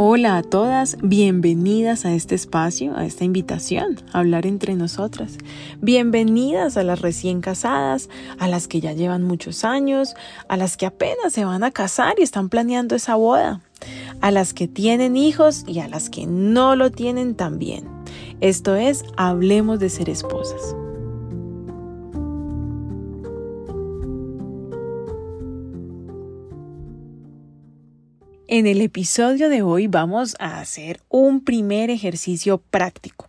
Hola a todas, bienvenidas a este espacio, a esta invitación a hablar entre nosotras. Bienvenidas a las recién casadas, a las que ya llevan muchos años, a las que apenas se van a casar y están planeando esa boda, a las que tienen hijos y a las que no lo tienen también. Esto es Hablemos de ser esposas. En el episodio de hoy vamos a hacer un primer ejercicio práctico.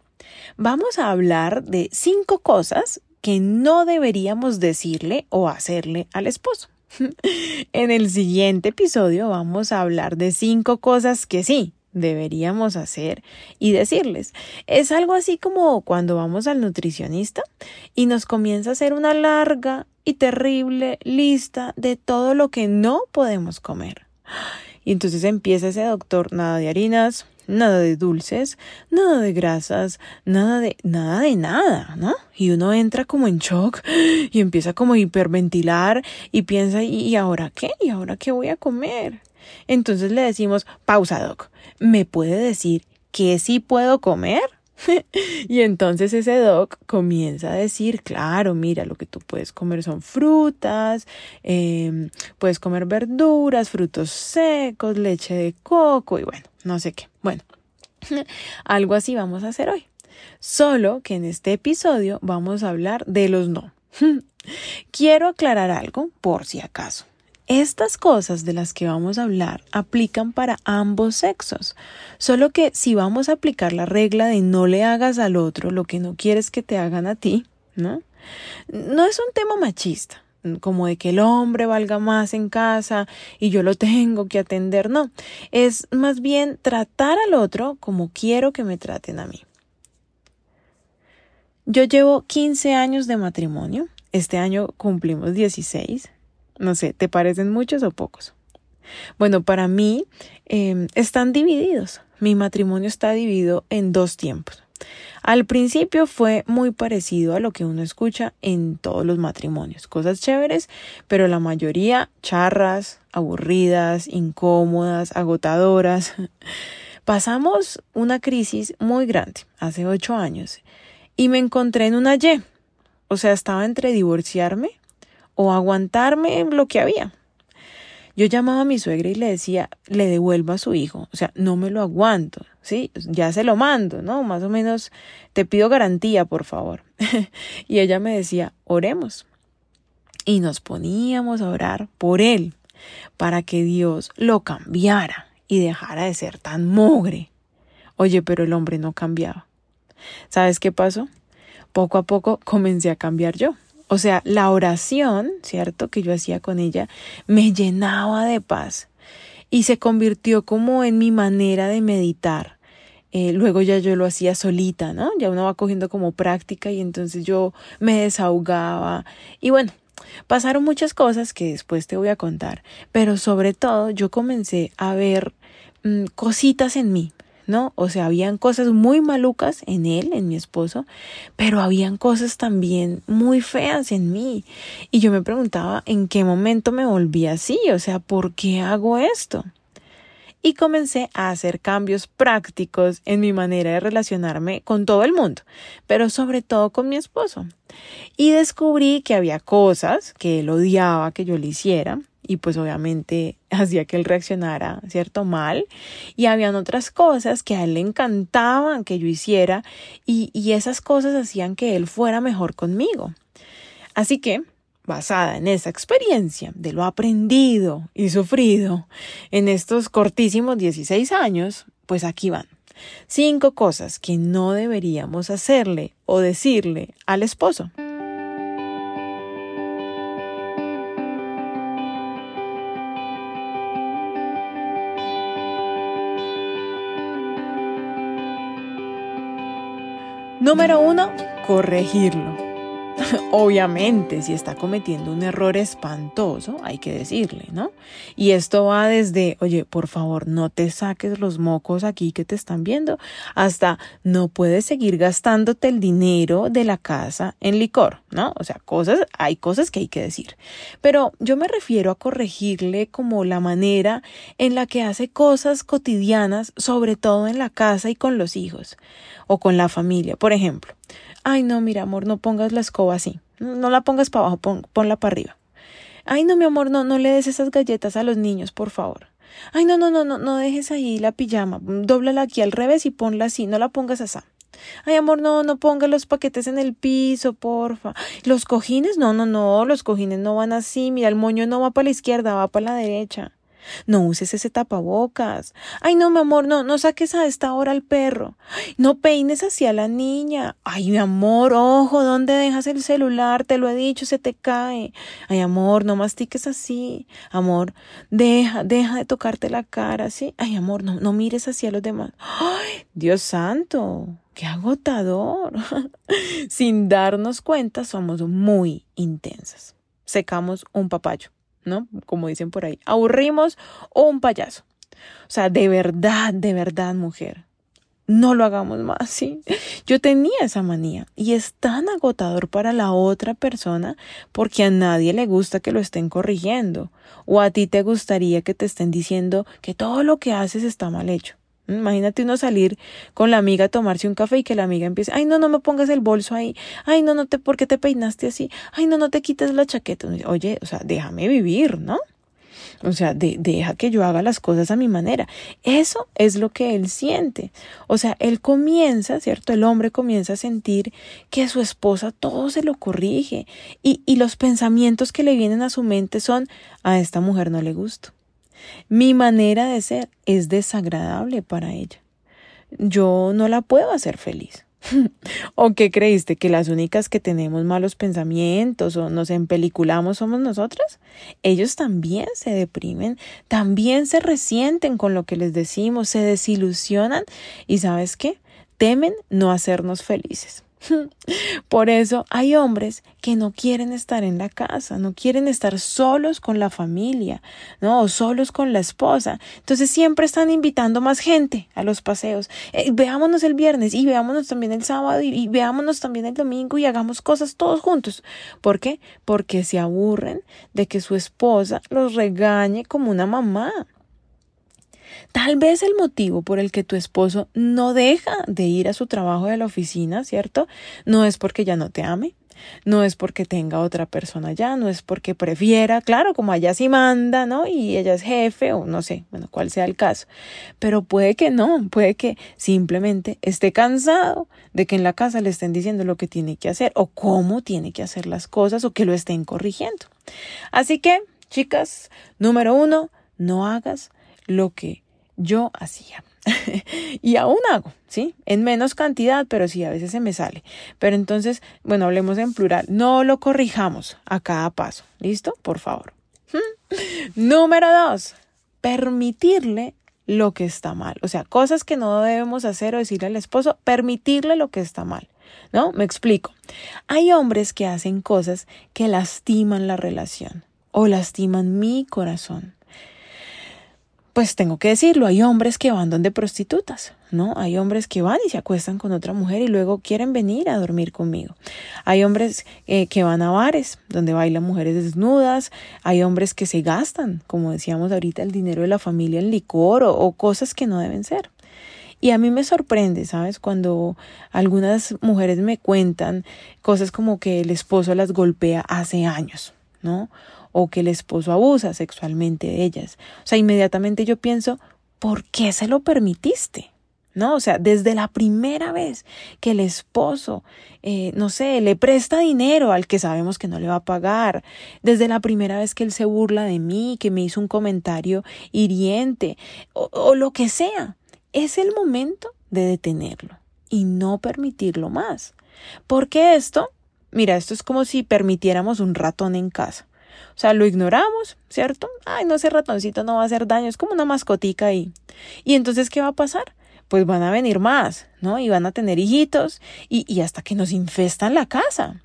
Vamos a hablar de cinco cosas que no deberíamos decirle o hacerle al esposo. en el siguiente episodio vamos a hablar de cinco cosas que sí deberíamos hacer y decirles. Es algo así como cuando vamos al nutricionista y nos comienza a hacer una larga y terrible lista de todo lo que no podemos comer. Y entonces empieza ese doctor, nada de harinas, nada de dulces, nada de grasas, nada de nada de nada, ¿no? Y uno entra como en shock y empieza como a hiperventilar y piensa, ¿y ahora qué? ¿Y ahora qué voy a comer? Entonces le decimos, pausa, doc, ¿me puede decir qué sí puedo comer? y entonces ese doc comienza a decir, claro, mira, lo que tú puedes comer son frutas, em, puedes comer verduras, frutos secos, leche de coco y bueno, no sé qué. Bueno, algo así vamos a hacer hoy. Solo que en este episodio vamos a hablar de los no. Quiero aclarar algo por si acaso. Estas cosas de las que vamos a hablar aplican para ambos sexos, solo que si vamos a aplicar la regla de no le hagas al otro lo que no quieres que te hagan a ti, ¿no? No es un tema machista, como de que el hombre valga más en casa y yo lo tengo que atender, no, es más bien tratar al otro como quiero que me traten a mí. Yo llevo 15 años de matrimonio, este año cumplimos 16 no sé, ¿te parecen muchos o pocos? Bueno, para mí em, están divididos. Mi matrimonio está dividido en dos tiempos. Al principio fue muy parecido a lo que uno escucha en todos los matrimonios, cosas chéveres, pero la mayoría charras, aburridas, incómodas, agotadoras. Pasamos una crisis muy grande hace ocho años y me encontré en una Y. O sea, estaba entre divorciarme o aguantarme lo que había. Yo llamaba a mi suegra y le decía, le devuelvo a su hijo, o sea, no me lo aguanto, ¿sí? Ya se lo mando, ¿no? Más o menos te pido garantía, por favor. y ella me decía, oremos. Y nos poníamos a orar por él, para que Dios lo cambiara y dejara de ser tan mogre. Oye, pero el hombre no cambiaba. ¿Sabes qué pasó? Poco a poco comencé a cambiar yo. O sea, la oración, ¿cierto? Que yo hacía con ella, me llenaba de paz y se convirtió como en mi manera de meditar. Eh, luego ya yo lo hacía solita, ¿no? Ya uno va cogiendo como práctica y entonces yo me desahogaba. Y bueno, pasaron muchas cosas que después te voy a contar, pero sobre todo yo comencé a ver mm, cositas en mí, ¿no? O sea, habían cosas muy malucas en él, en mi esposo, pero habían cosas también muy feas en mí. Y yo me preguntaba en qué momento me volví así, o sea, ¿por qué hago esto? y comencé a hacer cambios prácticos en mi manera de relacionarme con todo el mundo, pero sobre todo con mi esposo. Y descubrí que había cosas que él odiaba que yo le hiciera y pues obviamente hacía que él reaccionara, ¿cierto? Mal. Y habían otras cosas que a él le encantaban que yo hiciera y, y esas cosas hacían que él fuera mejor conmigo. Así que, basada en esa experiencia de lo aprendido y sufrido en estos cortísimos 16 años, pues aquí van. Cinco cosas que no deberíamos hacerle o decirle al esposo. Número uno, corregirlo. Obviamente, si está cometiendo un error espantoso, hay que decirle, ¿no? Y esto va desde, oye, por favor, no te saques los mocos aquí que te están viendo, hasta no puedes seguir gastándote el dinero de la casa en licor, ¿no? O sea, cosas, hay cosas que hay que decir. Pero yo me refiero a corregirle como la manera en la que hace cosas cotidianas, sobre todo en la casa y con los hijos o con la familia. Por ejemplo, ay no, mira amor, no pongas la escoba así, no la pongas para abajo, ponla para arriba. Ay no, mi amor, no, no le des esas galletas a los niños, por favor. Ay no, no, no, no, no dejes ahí la pijama, dóblala aquí al revés y ponla así, no la pongas así. Ay, amor, no, no pongas los paquetes en el piso, porfa. Los cojines, no, no, no, los cojines no van así. Mira, el moño no va para la izquierda, va para la derecha. No uses ese tapabocas. Ay, no, mi amor, no, no saques a esta hora al perro. no peines hacia la niña. Ay, mi amor, ojo, ¿dónde dejas el celular? Te lo he dicho, se te cae. Ay, amor, no mastiques así. Amor, deja, deja de tocarte la cara, ¿sí? Ay, amor, no, no mires hacia los demás. Ay, Dios santo, qué agotador. Sin darnos cuenta, somos muy intensas. Secamos un papayo. ¿No? Como dicen por ahí, aburrimos o un payaso. O sea, de verdad, de verdad, mujer, no lo hagamos más, ¿sí? Yo tenía esa manía y es tan agotador para la otra persona porque a nadie le gusta que lo estén corrigiendo o a ti te gustaría que te estén diciendo que todo lo que haces está mal hecho. Imagínate uno salir con la amiga a tomarse un café y que la amiga empiece, ay, no, no me pongas el bolso ahí, ay, no, no te, ¿por qué te peinaste así? Ay, no, no te quites la chaqueta. Oye, o sea, déjame vivir, ¿no? O sea, deja que yo haga las cosas a mi manera. Eso es lo que él siente. O sea, él comienza, ¿cierto? El hombre comienza a sentir que su esposa todo se lo corrige y, y los pensamientos que le vienen a su mente son, a esta mujer no le gusto mi manera de ser es desagradable para ella. Yo no la puedo hacer feliz. ¿O qué creíste? ¿Que las únicas que tenemos malos pensamientos o nos empeliculamos somos nosotras? Ellos también se deprimen, también se resienten con lo que les decimos, se desilusionan y ¿sabes qué? Temen no hacernos felices. Por eso hay hombres que no quieren estar en la casa, no quieren estar solos con la familia, ¿no? O solos con la esposa. Entonces siempre están invitando más gente a los paseos. Eh, veámonos el viernes y veámonos también el sábado y, y veámonos también el domingo y hagamos cosas todos juntos. ¿Por qué? Porque se aburren de que su esposa los regañe como una mamá. Tal vez el motivo por el que tu esposo no deja de ir a su trabajo de la oficina, ¿cierto? No es porque ya no te ame, no es porque tenga otra persona allá, no es porque prefiera, claro, como allá sí manda, ¿no? Y ella es jefe o no sé, bueno, cuál sea el caso. Pero puede que no, puede que simplemente esté cansado de que en la casa le estén diciendo lo que tiene que hacer o cómo tiene que hacer las cosas o que lo estén corrigiendo. Así que, chicas, número uno, no hagas lo que yo hacía. y aún hago, ¿sí? En menos cantidad, pero sí, a veces se me sale. Pero entonces, bueno, hablemos en plural. No lo corrijamos a cada paso. ¿Listo? Por favor. Número dos, permitirle lo que está mal. O sea, cosas que no debemos hacer o decirle al esposo, permitirle lo que está mal. ¿No? Me explico. Hay hombres que hacen cosas que lastiman la relación o lastiman mi corazón pues tengo que decirlo, hay hombres que van donde prostitutas, ¿no? Hay hombres que van y se acuestan con otra mujer y luego quieren venir a dormir conmigo. Hay hombres eh, que van a bares donde bailan mujeres desnudas, hay hombres que se gastan, como decíamos ahorita, el dinero de la familia en licor o, o cosas que no deben ser. Y a mí me sorprende, ¿sabes? Cuando algunas mujeres me cuentan cosas como que el esposo las golpea hace años, ¿no? O que el esposo abusa sexualmente de ellas. O sea, inmediatamente yo pienso, ¿por qué se lo permitiste? ¿No? O sea, desde la primera vez que el esposo, eh, no sé, le presta dinero al que sabemos que no le va a pagar, desde la primera vez que él se burla de mí, que me hizo un comentario hiriente, o, o lo que sea, es el momento de detenerlo y no permitirlo más. Porque esto, mira, esto es como si permitiéramos un ratón en casa. O sea, lo ignoramos, ¿cierto? Ay, no, ese ratoncito no va a hacer daño, es como una mascotica ahí. Y entonces, ¿qué va a pasar? Pues van a venir más, ¿no? Y van a tener hijitos y, y hasta que nos infestan la casa.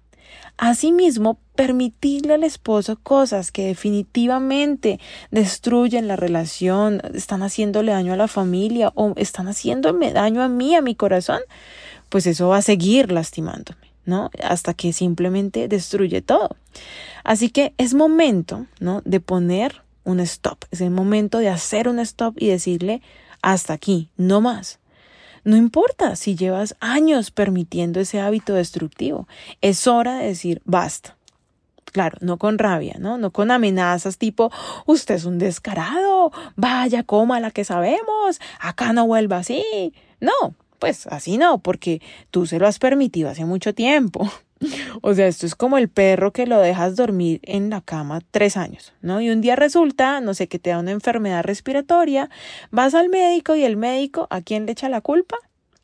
Asimismo, permitirle al esposo cosas que definitivamente destruyen la relación, están haciéndole daño a la familia o están haciéndome daño a mí, a mi corazón, pues eso va a seguir lastimándome, ¿no? Hasta que simplemente destruye todo. Así que es momento, ¿no? De poner un stop. Es el momento de hacer un stop y decirle hasta aquí, no más. No importa si llevas años permitiendo ese hábito destructivo, es hora de decir basta. Claro, no con rabia, ¿no? No con amenazas tipo, usted es un descarado, vaya, coma la que sabemos, acá no vuelva así. No, pues así no, porque tú se lo has permitido hace mucho tiempo. O sea, esto es como el perro que lo dejas dormir en la cama tres años, ¿no? Y un día resulta, no sé, que te da una enfermedad respiratoria, vas al médico y el médico, ¿a quién le echa la culpa?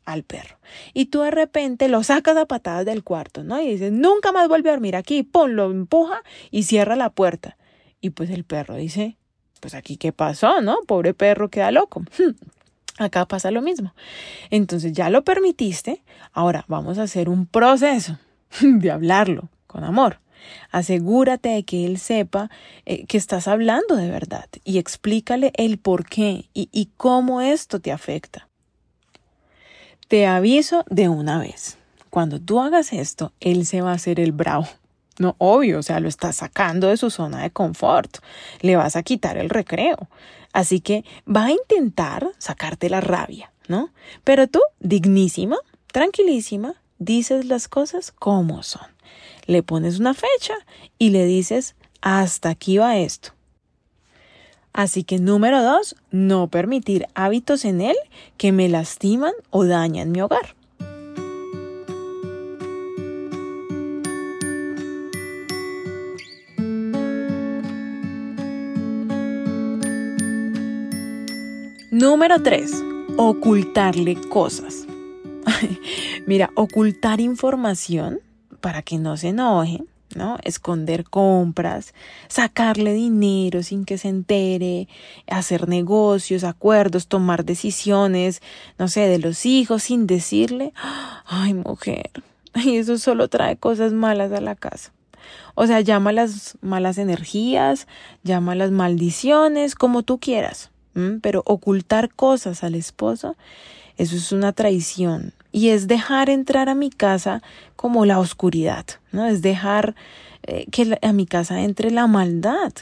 Al perro. Y tú de repente lo sacas a patadas del cuarto, ¿no? Y dices, nunca más vuelve a dormir aquí, pon, lo empuja y cierra la puerta. Y pues el perro dice, pues aquí qué pasó, ¿no? Pobre perro queda loco. Acá pasa lo mismo. Entonces ya lo permitiste, ahora vamos a hacer un proceso de hablarlo con amor. Asegúrate de que él sepa eh, que estás hablando de verdad y explícale el por qué y, cómo esto te afecta. Te aviso de una vez. Cuando tú hagas esto, él se va a hacer el bravo. No, obvio, o sea, lo estás sacando de su zona de confort. Le vas a quitar el recreo. Así que va a intentar sacarte la rabia, ¿no? Pero tú, dignísima, tranquilísima, dices las cosas como son. Le pones una fecha y le dices, hasta aquí va esto. Así que número dos, no permitir hábitos en él que me lastiman o dañan mi hogar. Número 3. Ocultarle cosas. Mira, ocultar información para que no se enoje, ¿no? Esconder compras, sacarle dinero sin que se entere, hacer negocios, acuerdos, tomar decisiones, no sé, de los hijos sin decirle, ay mujer, y eso solo trae cosas malas a la casa. O sea, llama las malas energías, llama las maldiciones, como tú quieras, pero ocultar cosas al esposo, eso es una traición, y es dejar entrar a mi casa como la oscuridad, ¿no? Es dejar eh, que a mi casa entre la maldad.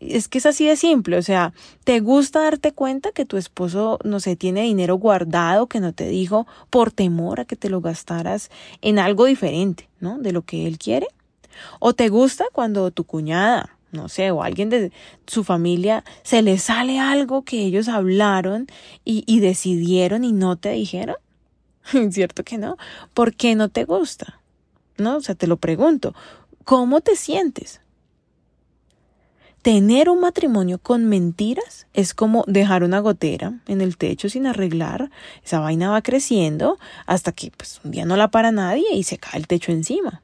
Es que es así de simple, o sea, ¿te gusta darte cuenta que tu esposo, no sé, tiene dinero guardado que no te dijo por temor a que te lo gastaras en algo diferente, ¿no? De lo que él quiere. ¿O te gusta cuando tu cuñada, no sé, o alguien de su familia se le sale algo que ellos hablaron y, y decidieron y no te dijeron? ¿Cierto que no? ¿Por qué no te gusta? ¿No? O sea, te lo pregunto. ¿Cómo te sientes? Tener un matrimonio con mentiras es como dejar una gotera en el techo sin arreglar. Esa vaina va creciendo hasta que pues, un día no la para nadie y se cae el techo encima.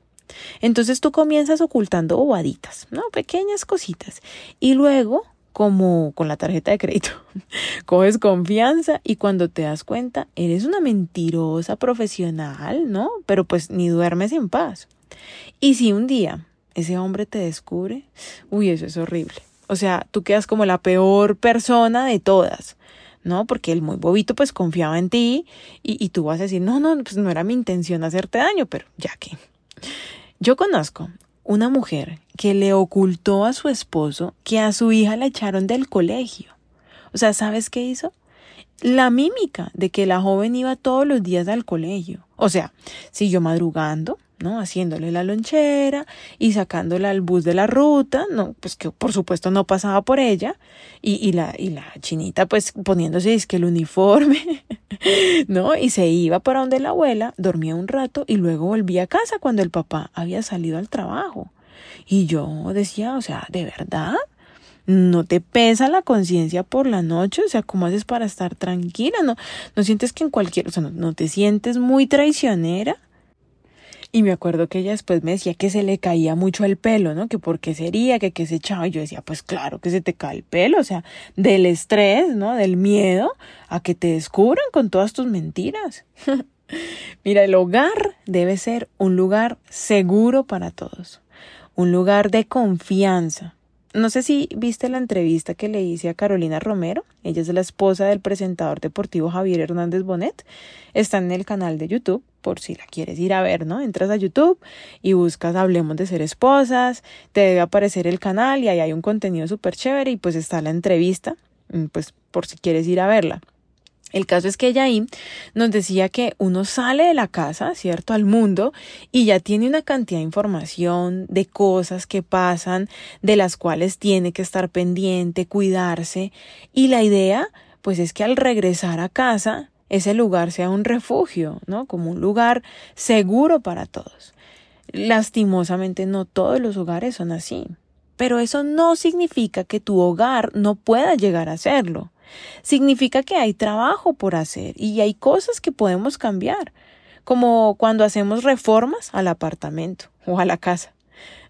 Entonces tú comienzas ocultando bobaditas, ¿no? Pequeñas cositas. Y luego como con la tarjeta de crédito. Coges confianza y cuando te das cuenta, eres una mentirosa profesional, ¿no? Pero pues ni duermes en paz. Y si un día ese hombre te descubre, uy, eso es horrible. O sea, tú quedas como la peor persona de todas, ¿no? Porque el muy bobito pues confiaba en ti y, y tú vas a decir, no, no, pues no era mi intención hacerte daño, pero ya que. Yo conozco una mujer que le ocultó a su esposo que a su hija la echaron del colegio. O sea, ¿sabes qué hizo? La mímica de que la joven iba todos los días al colegio. O sea, siguió madrugando, ¿no? Haciéndole la lonchera y sacándola al bus de la ruta, no, pues que por supuesto no pasaba por ella, y, y la, y la chinita pues poniéndose que el uniforme, ¿no? Y se iba para donde la abuela, dormía un rato y luego volvía a casa cuando el papá había salido al trabajo. Y yo decía, o sea, ¿de verdad? ¿No te pesa la conciencia por la noche? O sea, ¿cómo haces para estar tranquila? ¿No, no sientes que en cualquier, o sea, no te sientes muy traicionera? Y me acuerdo que ella después me decía que se le caía mucho el pelo, ¿no? Que por qué sería, que qué se echaba. Y yo decía, pues claro que se te cae el pelo, o sea, del estrés, ¿no? Del miedo a que te descubran con todas tus mentiras. Mira, el hogar debe ser un lugar seguro para todos, un lugar de confianza. No sé si viste la entrevista que le hice a Carolina Romero, ella es la esposa del presentador deportivo Javier Hernández Bonet, está en el canal de YouTube, por si la quieres ir a ver, ¿no? Entras a YouTube y buscas Hablemos de ser esposas, te debe aparecer el canal y ahí hay un contenido súper chévere y pues está la entrevista, mm, pues por si quieres ir a verla. El caso es que ahí nos decía que uno sale de la casa, ¿cierto? Al mundo y ya tiene una cantidad de información, de cosas que pasan, de las cuales tiene que estar pendiente, cuidarse. Y la idea, pues es que al regresar a casa, ese lugar sea un refugio, ¿no? Como un lugar seguro para todos. Lastimosamente no todos los hogares son así. Pero eso no significa que tu hogar no pueda llegar a serlo significa que hay trabajo por hacer y hay cosas que podemos cambiar, como cuando hacemos reformas al apartamento o a la casa.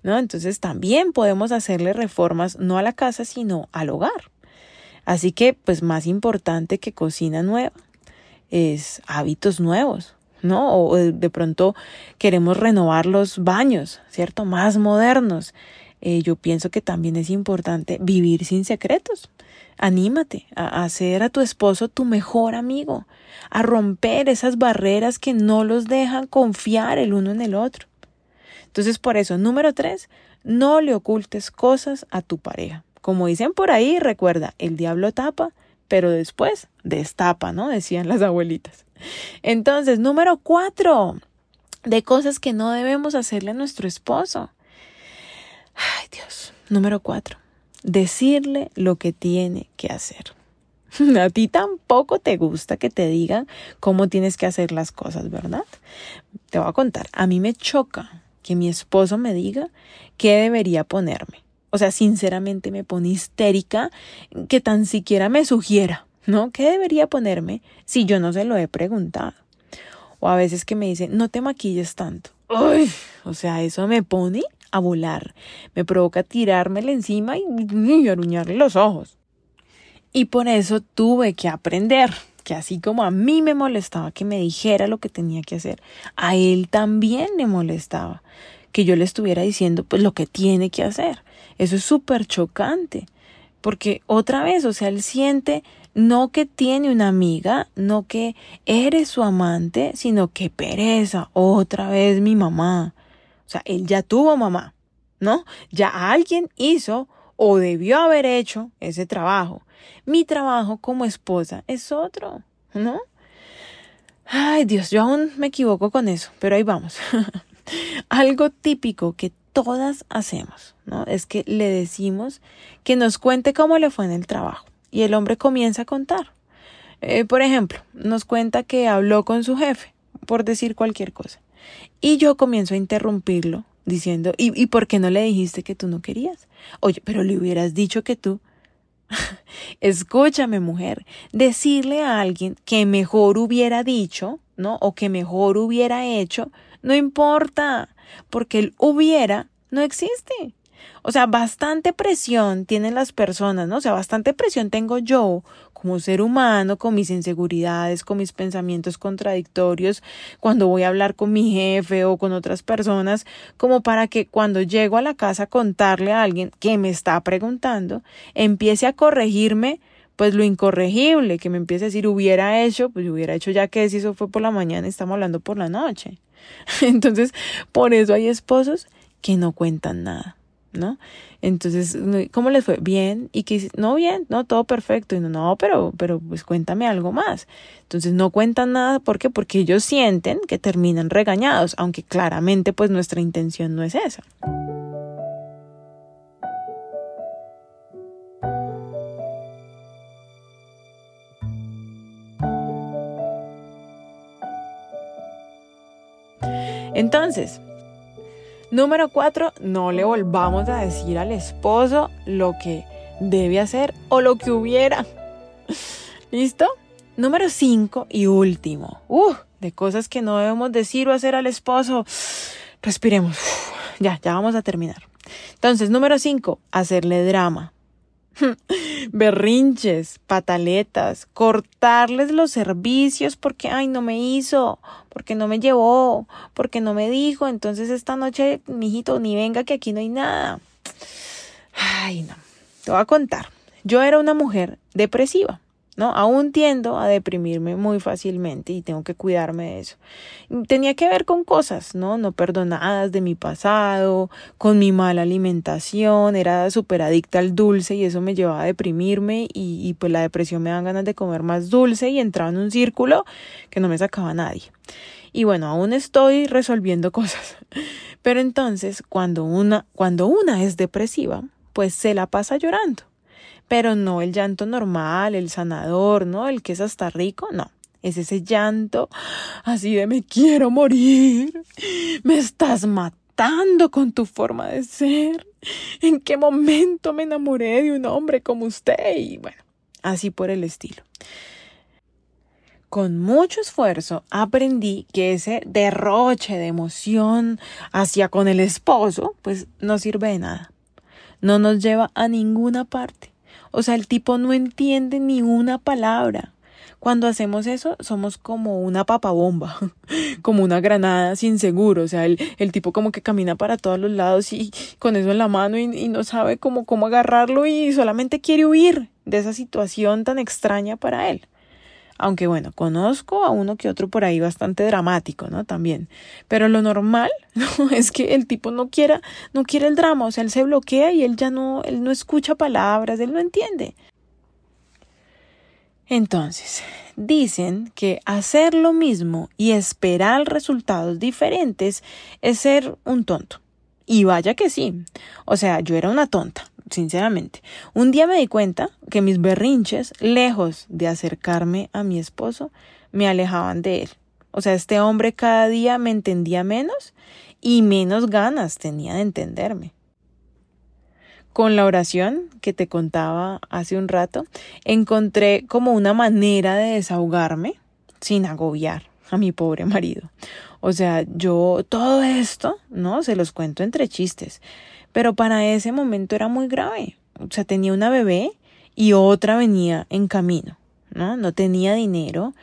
¿No? Entonces también podemos hacerle reformas no a la casa, sino al hogar. Así que, pues más importante que cocina nueva es hábitos nuevos, ¿no? O de pronto queremos renovar los baños, ¿cierto? Más modernos. Eh, yo pienso que también es importante vivir sin secretos. Anímate a hacer a tu esposo tu mejor amigo, a romper esas barreras que no los dejan confiar el uno en el otro. Entonces, por eso, número tres, no le ocultes cosas a tu pareja. Como dicen por ahí, recuerda, el diablo tapa, pero después destapa, ¿no? Decían las abuelitas. Entonces, número cuatro, de cosas que no debemos hacerle a nuestro esposo. Ay, Dios. Número cuatro decirle lo que tiene que hacer. A ti tampoco te gusta que te digan cómo tienes que hacer las cosas, ¿verdad? Te voy a contar, a mí me choca que mi esposo me diga qué debería ponerme. O sea, sinceramente me pone histérica que tan siquiera me sugiera, ¿no? ¿Qué debería ponerme si yo no se lo he preguntado? O a veces que me dicen, no te maquilles tanto. Uy, o sea, eso me pone a volar. Me provoca tirármele encima y, y los ojos. Y por eso tuve que aprender que así como a mí me molestaba que me dijera lo que tenía que hacer, a él también le molestaba que yo le estuviera diciendo pues lo que tiene que hacer. Eso es súper chocante, porque otra vez, o sea, él siente no que tiene una amiga, no que eres su amante, sino que pereza, otra vez mi mamá. O sea, él ya tuvo mamá, ¿no? Ya alguien hizo o debió haber hecho ese trabajo. Mi trabajo como esposa es otro, ¿no? Ay, Dios, yo aún me equivoco con eso, pero ahí vamos. Algo típico que todas hacemos, ¿no? Es que le decimos que nos cuente cómo le fue en el trabajo y el hombre comienza a contar. Eh, por ejemplo, nos cuenta que habló con su jefe, por decir cualquier cosa. Y yo comienzo a interrumpirlo diciendo, ¿y, ¿y por qué no le dijiste que tú no querías? Oye, pero le hubieras dicho que tú. Escúchame, mujer, decirle a alguien que mejor hubiera dicho, ¿no? O que mejor hubiera hecho, no importa, porque el hubiera no existe. O sea, bastante presión tienen las personas, ¿no? O sea, bastante presión tengo yo como ser humano, con mis inseguridades, con mis pensamientos contradictorios, cuando voy a hablar con mi jefe o con otras personas, como para que cuando llego a la casa a contarle a alguien que me está preguntando, empiece a corregirme pues lo incorregible, que me empiece a decir hubiera hecho, pues hubiera hecho ya que si eso fue por la mañana, estamos hablando por la noche. Entonces, por eso hay esposos que no cuentan nada. ¿No? Entonces, ¿cómo les fue? Bien, y que no bien, no, todo perfecto, y no, no, pero, pero pues cuéntame algo más. Entonces no cuentan nada, ¿por qué? Porque ellos sienten que terminan regañados, aunque claramente pues nuestra intención no es esa. Entonces, Número cuatro, no le volvamos a decir al esposo lo que debe hacer o lo que hubiera. ¿Listo? Número cinco y último. Uh, de cosas que no debemos decir o hacer al esposo. Respiremos. ya, ya vamos a terminar. Entonces, número cinco, hacerle drama. berrinches, pataletas, cortarles los servicios porque, ay, no me hizo, porque no me llevó, porque no me dijo, entonces esta noche, mijito, ni venga que aquí no hay nada. Ay, no, te voy a contar. Yo era una mujer depresiva. Aún tiendo a deprimirme muy fácilmente y tengo que cuidarme de eso. Tenía que ver con cosas, ¿no? No perdonadas de mi pasado, con mi mala alimentación, era súper adicta al dulce y eso me llevaba a deprimirme y, y pues la depresión me dan ganas de comer más dulce y entraba en un círculo que no me sacaba nadie. Y bueno, aún estoy resolviendo cosas. Pero entonces, cuando una, cuando una es depresiva, pues se la pasa llorando pero no el llanto normal, el sanador, ¿no? El que es hasta rico, no. Es ese llanto así de me quiero morir, me estás matando con tu forma de ser. ¿En qué momento me enamoré de un hombre como usted? Y bueno, así por el estilo. Con mucho esfuerzo aprendí que ese derroche de emoción hacia con el esposo, pues no sirve de nada. No nos lleva a ninguna parte. O sea, el tipo no entiende ni una palabra. Cuando hacemos eso, somos como una papabomba, como una granada sin seguro. O sea, el, el, tipo como que camina para todos los lados y con eso en la mano y, no sabe cómo agarrarlo y solamente quiere huir de esa situación tan extraña para él. Aunque bueno, conozco a uno que otro por ahí bastante dramático, ¿no? También. Pero lo normal ¿no? es que el tipo no quiera, no quiere el drama, o sea, él se bloquea y él ya no, él no escucha palabras, él no entiende. Entonces, dicen que hacer lo mismo y esperar resultados diferentes es ser un tonto. Y vaya que sí. O sea, yo era una tonta sinceramente. Un día me di cuenta que mis berrinches, lejos de acercarme a mi esposo, me alejaban de él. O sea, este hombre cada día me entendía menos y menos ganas tenía de entenderme. Con la oración que te contaba hace un rato, encontré como una manera de desahogarme sin agobiar a mi pobre marido. O sea, yo todo esto, ¿no? Se los cuento entre chistes. Pero para ese momento era muy grave. O sea, tenía una bebé y otra venía en camino, ¿no? No tenía dinero.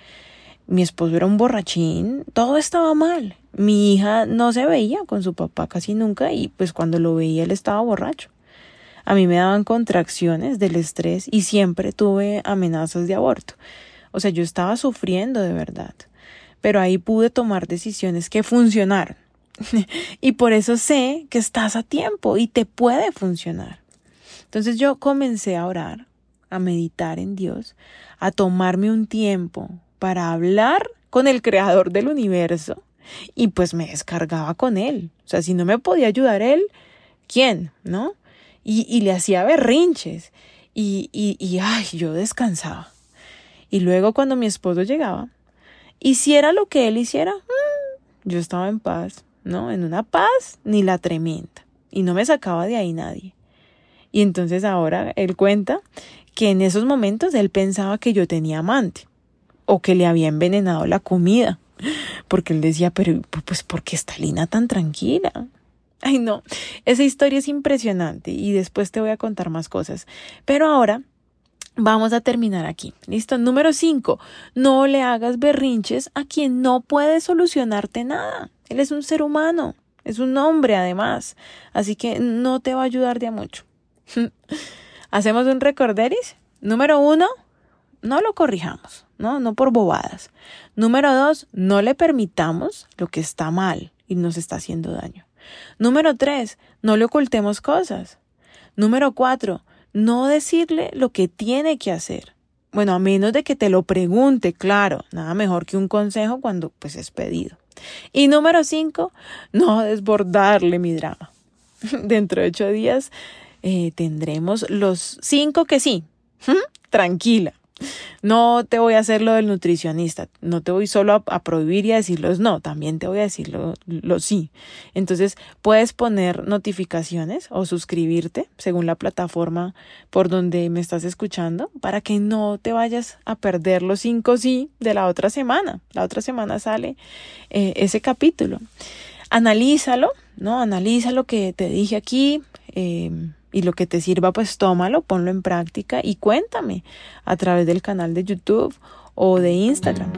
Mi esposo era un borrachín. Todo estaba mal. Mi hija no se veía con su papá casi nunca y pues cuando lo veía él estaba borracho. A mí me daban contracciones del estrés y siempre tuve amenazas de aborto. O sea, yo estaba sufriendo de verdad. Pero ahí pude tomar decisiones que funcionaron. y por eso sé que estás a tiempo y te puede funcionar. Entonces yo comencé a orar, a meditar en Dios, a tomarme un tiempo para hablar con el creador del universo y pues me descargaba con él. O sea, si no me podía ayudar él, ¿quién? ¿No? Y, y le hacía berrinches y, y, y, ay, yo descansaba. Y luego cuando mi esposo llegaba, hiciera lo que él hiciera, mm, yo estaba en paz. ¿No? En una paz ni la tremenda. Y no me sacaba de ahí nadie. Y entonces ahora él cuenta que en esos momentos él pensaba que yo tenía amante o que le había envenenado la comida. Porque él decía, pero pues ¿por qué está Lina tan tranquila? Ay, no, esa historia es impresionante y después te voy a contar más cosas. Pero ahora vamos a terminar aquí. ¿Listo? Número 5. No le hagas berrinches a quien no puede solucionarte nada. Él es un ser humano, es un hombre además, así que no te va a ayudar de a mucho. Hacemos un recorderis. Número uno, no lo corrijamos, ¿no? No por bobadas. Número dos, no le permitamos lo que está mal y nos está haciendo daño. Número tres, no le ocultemos cosas. Número cuatro, no decirle lo que tiene que hacer. Bueno, a menos de que te lo pregunte, claro, nada mejor que un consejo cuando pues es pedido. Y número cinco, no desbordarle mi drama. Dentro de ocho días eh, tendremos los cinco que sí. Tranquila. No te voy a hacer lo del nutricionista, no te voy solo a, prohibir y a decir los no, también te voy a decir lo, lo, sí. Entonces puedes poner notificaciones o suscribirte según la plataforma por donde me estás escuchando para que no te vayas a perder los cinco sí de la otra semana. La otra semana sale eh, ese capítulo. Analízalo, ¿no? Analiza lo que te dije aquí. Eh, y lo que te sirva pues tómalo, ponlo en práctica y cuéntame a través del canal de YouTube o de Instagram.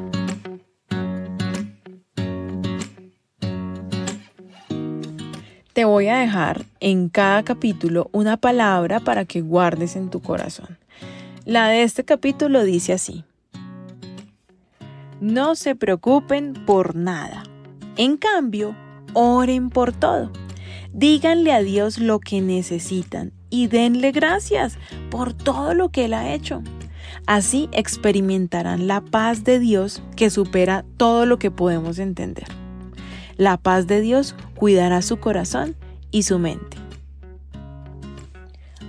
Te voy a dejar en cada capítulo una palabra para que guardes en tu corazón. La de este capítulo dice así. No se preocupen por nada. En cambio, oren por todo. Díganle a Dios lo que necesitan y denle gracias por todo lo que Él ha hecho. Así experimentarán la paz de Dios que supera todo lo que podemos entender. La paz de Dios cuidará su corazón y su mente.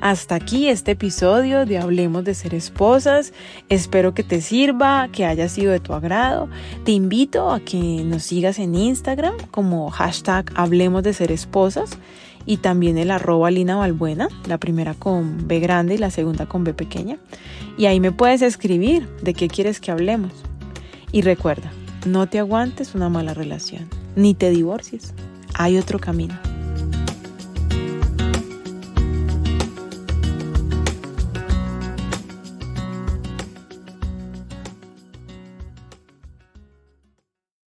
Hasta aquí este episodio de Hablemos de ser esposas. Espero que te sirva, que haya sido de tu agrado. Te invito a que nos sigas en Instagram como hashtag Hablemos de ser esposas y también el arroba Lina Balbuena, la primera con B grande y la segunda con B pequeña. Y ahí me puedes escribir de qué quieres que hablemos. Y recuerda, no te aguantes una mala relación, ni te divorcies. Hay otro camino.